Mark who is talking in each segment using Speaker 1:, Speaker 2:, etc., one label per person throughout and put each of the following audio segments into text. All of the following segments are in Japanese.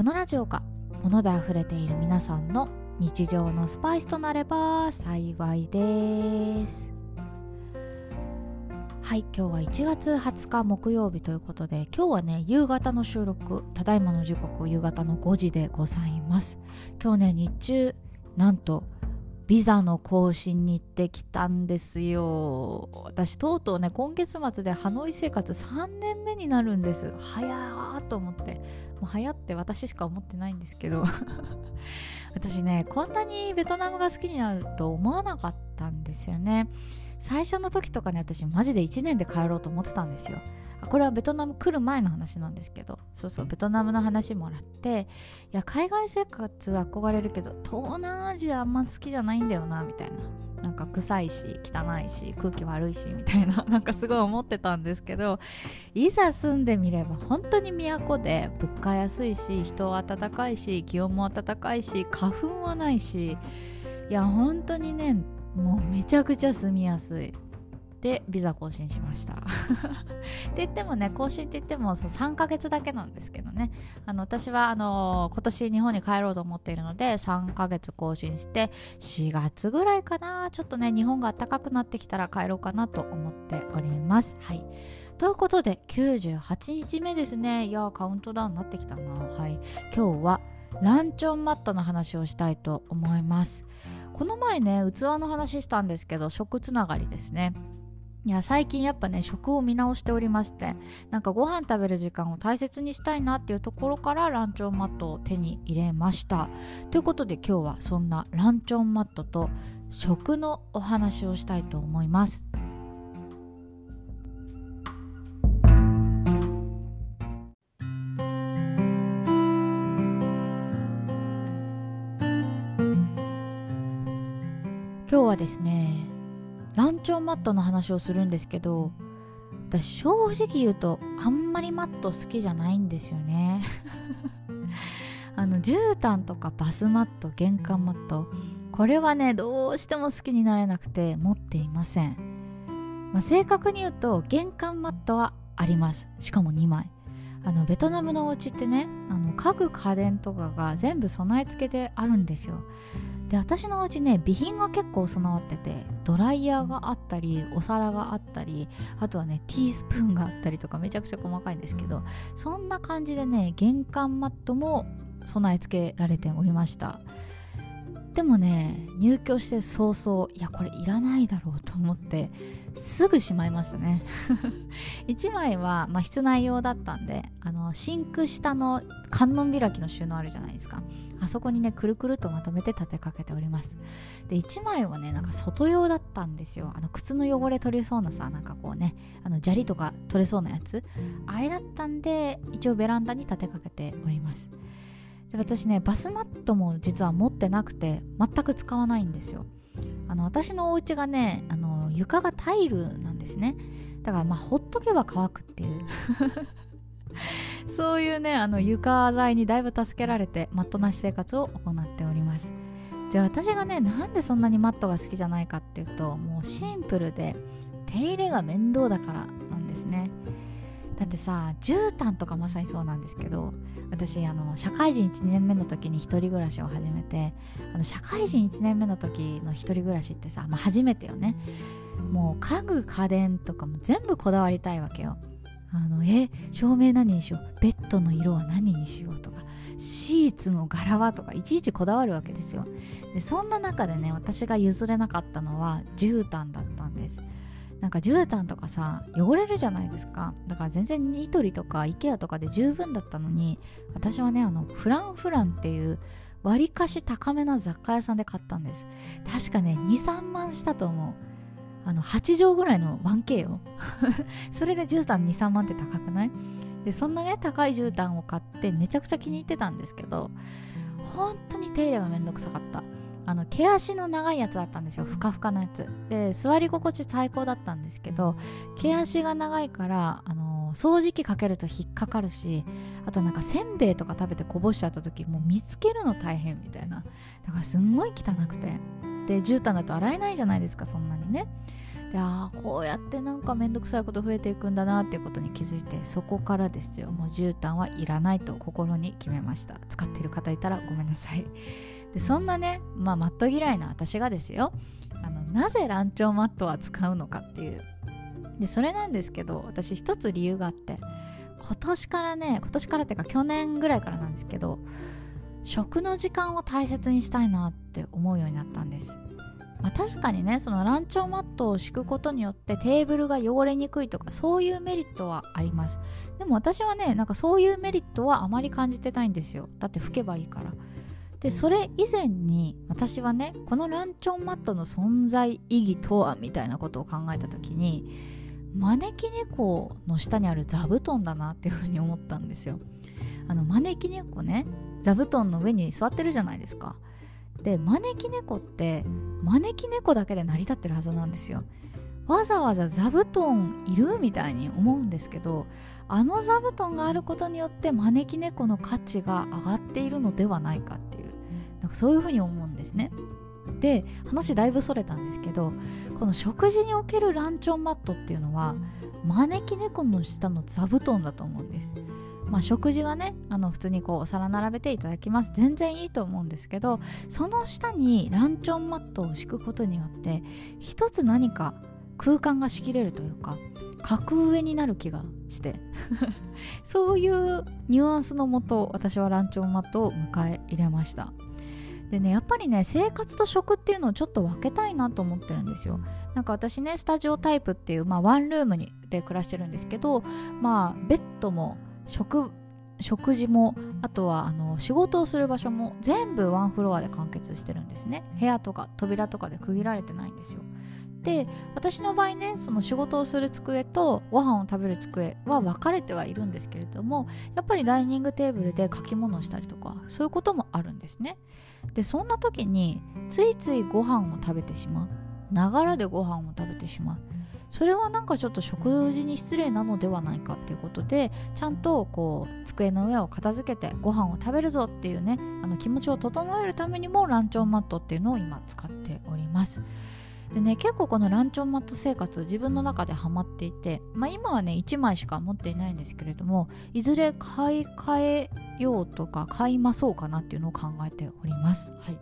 Speaker 1: このラジオが物で溢れている皆さんの日常のスパイスとなれば幸いです。はい今日は1月20日木曜日ということで今日はね夕方の収録ただいまの時刻夕方の5時でございます。今日ね日中なんとビザの更新に行ってきたんですよ。私とうとうね今月末でハノイ生活3年目になるんです。早ーと思って。もう早って私しか思ってないんですけど。私ねこんなにベトナムが好きになると思わなかったんですよね。最初の時とかね私マジで1年で帰ろうと思ってたんですよ。これはベトナム来る前の話なんですけどそうそうベトナムの話もらっていや海外生活憧れるけど東南アジアあんま好きじゃないんだよなみたいな。なんか臭いし汚いし空気悪いしみたいな なんかすごい思ってたんですけどいざ住んでみれば本当に都で物価安いし人は暖かいし気温も暖かいし花粉はないしいや本当にねもうめちゃくちゃ住みやすいでビザ更新しました。って言ってもね更新って言ってもそ3ヶ月だけなんですけどね。あの私はあの今年日本に帰ろうと思っているので3ヶ月更新して4月ぐらいかな。ちょっとね日本が暖かくなってきたら帰ろうかなと思っております。はい。ということで98日目ですね。いやカウントダウンになってきたな。はい。今日はランチョンマットの話をしたいと思います。この前ね器の話したんですけど食つながりですね。いや最近やっぱね食を見直しておりましてなんかご飯食べる時間を大切にしたいなっていうところからランチョンマットを手に入れました。ということで今日はそんなランチョンマットと食のお話をしたいと思います。今日はですねランチョンマットの話をするんですけど私正直言うとあんまりマット好きじゃないんですよね。あの絨毯とかバスマット玄関マットこれはねどうしても好きになれなくて持っていません、まあ、正確に言うと玄関マットはあります。しかも2枚。あのベトナムのお家ってねあの家具家電とかが全部備え付けであるんですよ。で私のうちね備品が結構備わっててドライヤーがあったりお皿があったりあとはねティースプーンがあったりとかめちゃくちゃ細かいんですけどそんな感じでね玄関マットも備え付けられておりましたでもね入居して早々いやこれいらないだろうと思ってすぐしまいましたね。1枚は、まあ、室内用だったんであのシンク下の観音開きの収納あるじゃないですか。あそこにねくるくるとまとめて立てかけております。で1枚はねなんか外用だったんですよ。あの靴の汚れ取れそうなさなんかこうねあの砂利とか取れそうなやつ。あれだったんで一応ベランダに立てかけております。で私ねバスマットも実は持ってなくて全く使わないんですよ。あの私のお家がねあの床がタイルなんですね。だからまあほっとけば乾くっていう。そういうねあの床材にだいぶ助けられてマットなし生活を行っております。で私がねなんでそんなにマットが好きじゃないかっていうともうシンプルで手入れが面倒だからなんですね。だってさ絨毯とかまさにそうなんですけど私あの社会人1年目の時に一人暮らしを始めてあの社会人1年目の時の一人暮らしってさ、まあ、初めてよね。もう家具家電とかも全部こだわりたいわけよ。あのえ照明何にしよう？ベッドの色は何にしようとか。シーツの柄はとかいちいちこだわるわけですよ。でそんな中でね私が譲れなかったのは絨毯だったんです。なんか絨毯とかさ汚れるじゃないですか。だから全然ニトリとか IKEA とかで十分だったのに私はねあのフランフランっていうわりかし高めな雑貨屋さんで買ったんです。確かね23万したと思う。あの8畳ぐらいの 1K よ。それで絨毯23万って高くない？でそんなね高い絨毯を買ってめちゃくちゃ気に入ってたんですけど本当に手入れがめんどくさかった。あの毛足の長いやつだったんですよ。ふかふかなやつ。で座り心地最高だったんですけど毛足が長いからあの掃除機かけると引っかかるしあとなんかせんべいとか食べてこぼしちゃった時もう見つけるの大変みたいな。だからすんごい汚くて。で絨毯だと洗えないじゃないですかそんなにね。でああこうやってなんかめんどくさいこと増えていくんだなっていうことに気づいてそこからですよ。もう絨毯はいらないと心に決めました。使っている方いたらごめんなさい。でそんなねまあマット嫌いな私がですよ。あのなぜランチョンマットは使うのかっていう。でそれなんですけど私一つ理由があって今年からね今年からっていうか去年ぐらいからなんですけど食の時間を大切にしたいなって思うようになったんです。まあ、確かにねそのランチョンマットを敷くことによってテーブルが汚れにくいとかそういうメリットはあります。でも私はねなんかそういうメリットはあまり感じてないんですよ。だって拭けばいいから。でそれ以前に私はねこのランチョンマットの存在意義とはみたいなことを考えた時に招き猫の下にある座布団だなっていうふうに思ったんですよ。あの招き猫ね座布団の上に座ってるじゃないですか。で招き猫って招き猫だけで成り立ってるはずなんですよ。わざわざ座布団いるみたいに思うんですけどあの座布団があることによって招き猫の価値が上がっているのではないかっていうなんかそういうふうに思うんですね。で話だいぶそれたんですけどこの食事におけるランチョンマットっていうのは招き猫の下の座布団だと思うんです。まあ、食事がねあの普通にこうお皿並べていただきます。全然いいと思うんですけどその下にランチョンマットを敷くことによって一つ何か空間が仕切れるというか格上になる気がして。そういうニュアンスのもと私はランチョンマットを迎え入れました。でねやっぱりね生活と食っていうのをちょっと分けたいなと思ってるんですよ。なんか私ねスタジオタイプっていう、まあ、ワンルームにで暮らしてるんですけどまあベッドも食食事もあとはあの仕事をする場所も全部ワンフロアで完結してるんですね。部屋とか扉とかで区切られてないんですよ。で私の場合ねその仕事をする机とご飯を食べる机は分かれてはいるんですけれどもやっぱりダイニングテーブルで書き物をしたりとかそういうこともあるんですね。でそんな時についついご飯を食べてしまう。ながらでご飯を食べてしまう。それはなんかちょっと食事に失礼なのではないかっていうことでちゃんとこう机の上を片付けてご飯を食べるぞっていうねあの気持ちを整えるためにもランチョンマットっていうのを今使っております。でね結構このランチョンマット生活自分の中でハマっていて、まあ、今はね1枚しか持っていないんですけれどもいずれ買い替えようとか買いまそうかなっていうのを考えております。はい。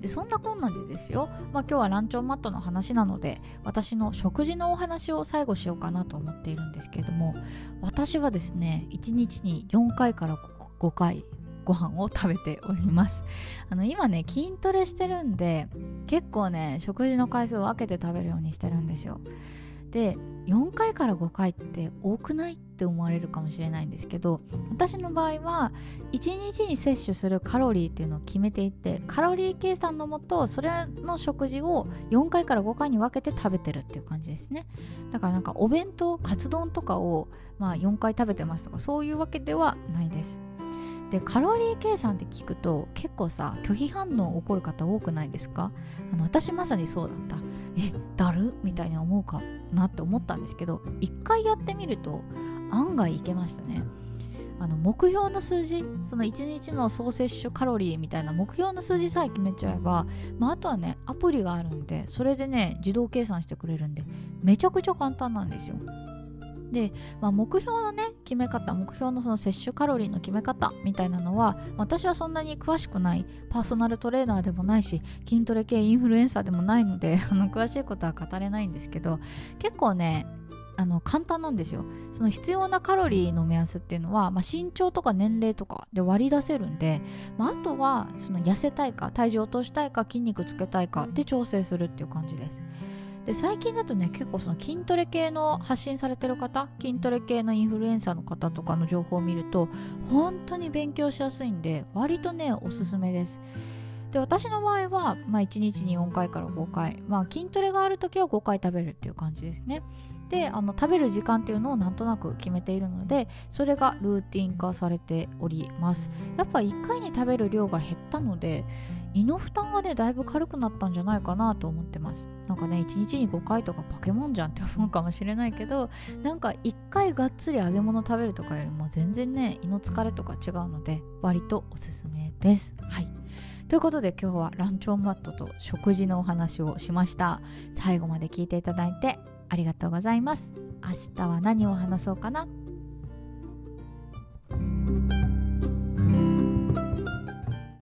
Speaker 1: でそんなこんなでですよ、まあ、今日はランチョンマットの話なので私の食事のお話を最後しようかなと思っているんですけれども私はですね1日に4回から5回ご飯を食べております。あの今ね筋トレしてるんで結構ね食事の回数を分けて食べるようにしてるんですよ。で4回から5回って多くないって思われるかもしれないんですけど私の場合は1日に摂取するカロリーっていうのを決めていてカロリー計算のもとそれの食事を4回から5回に分けて食べてるっていう感じですね。だからなんかお弁当カツ丼とかをまあ4回食べてますとかそういうわけではないです。でカロリー計算って聞くと結構さ拒否反応起こる方多くないですか？あの私まさにそうだった。えだる？みたいに思うかなって思ったんですけど一回やってみると案外いけましたね。あの目標の数字その1日の総摂取カロリーみたいな目標の数字さえ決めちゃえば、まあ、あとはねアプリがあるんでそれでね自動計算してくれるんでめちゃくちゃ簡単なんですよ。で、まあ、目標のね決め方目標のその摂取カロリーの決め方みたいなのは私はそんなに詳しくないパーソナルトレーナーでもないし筋トレ系インフルエンサーでもないので あの詳しいことは語れないんですけど結構ねあの簡単なんですよ。その必要なカロリーの目安っていうのは、まあ、身長とか年齢とかで割り出せるんで、まあ、あとはその痩せたいか体重落としたいか筋肉つけたいかで調整するっていう感じです。で最近だとね結構その筋トレ系の発信されてる方筋トレ系のインフルエンサーの方とかの情報を見ると本当に勉強しやすいんで割とねおすすめです。で私の場合は、まあ、1日に4回から5回、まあ、筋トレがある時は5回食べるっていう感じですね。であの食べる時間っていうのをなんとなく決めているのでそれがルーティン化されております。やっぱ1回に食べる量が減ったので胃の負担がねだいぶ軽くなったんじゃないかなと思ってます。なんかね1日に5回とかポケモンじゃんって思うかもしれないけどなんか1回がっつり揚げ物食べるとかよりも全然ね胃の疲れとか違うので割とおすすめです。はい。ということで今日はランチョンマットと食事のお話をしました。最後まで聞いていただいてありがとうございます。明日は何を話そうかな？